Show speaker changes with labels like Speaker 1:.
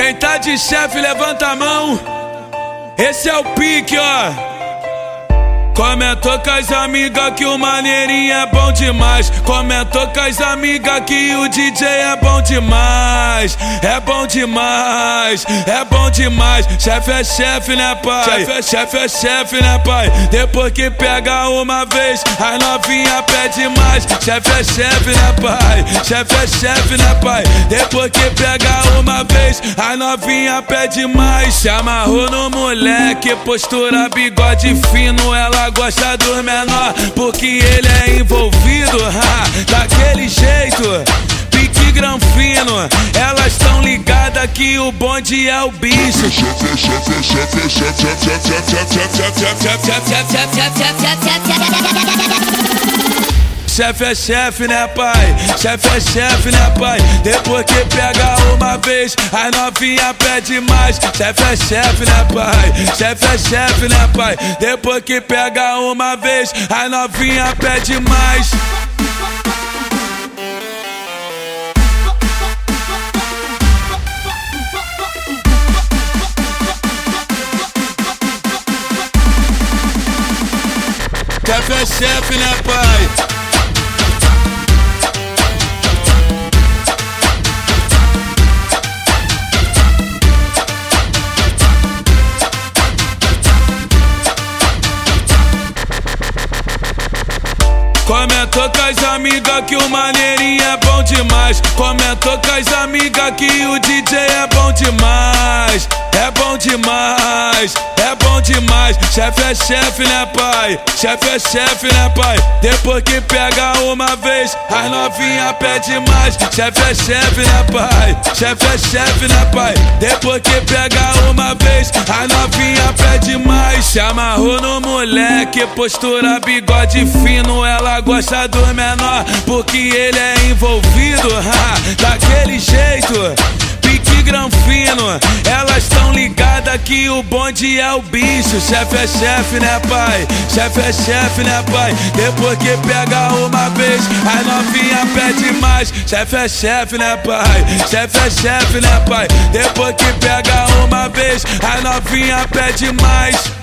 Speaker 1: Quem tá de chefe, levanta a mão. Esse é o pique, ó. Comentou com as amigas que o maneirinho é bom demais. Comentou com as amigas que o DJ é bom demais. É bom demais, é bom demais. Chefe é chefe, né, pai? Chefe é chefe, é né, pai? Depois que pega uma vez, as novinha pede mais. Chefe é chefe, né, pai? Chefe é chefe, né, pai? Depois que pega uma vez, as novinha pede mais. Se amarrou no moleque, postura bigode fino, ela gosta do menor porque ele é envolvido, ha, daquele jeito. Pique granfino, elas tão ligadas que o bonde é o bicho. Chefe é chefe, né, pai? Chefe é chefe, né, pai? Depois que pega uma vez, as novinha pede mais. Chefe é chefe, né, pai? Chefe é chefe, né, pai? Depois que pega uma vez, as novinha pede mais. Chefe é chefe, né, pai? Comentou com as amigas que o maneirinho é bom demais. Comentou com as amigas que o DJ é bom demais. É bom demais, é bom demais. Chefe é chefe, né, pai? Chefe é chefe, né, pai? Depois que pega uma vez, as novinha pede mais. Chefe é chefe, né, pai? Chefe é chefe, né, pai? Depois que pega uma vez, as novinha. Se amarrou no moleque, postura bigode fino, ela gosta do menor porque ele é envolvido, ha, daquele jeito. Pique granfino, elas tão ligadas que o bonde é o bicho. Chefe é chefe, né, pai? Chefe é chefe, né, pai? Depois que pega uma vez, as novinha pede mais. Chefe é chefe, né, pai? Chefe é chefe, né, pai? Depois que pega uma vez, as novinha pede mais.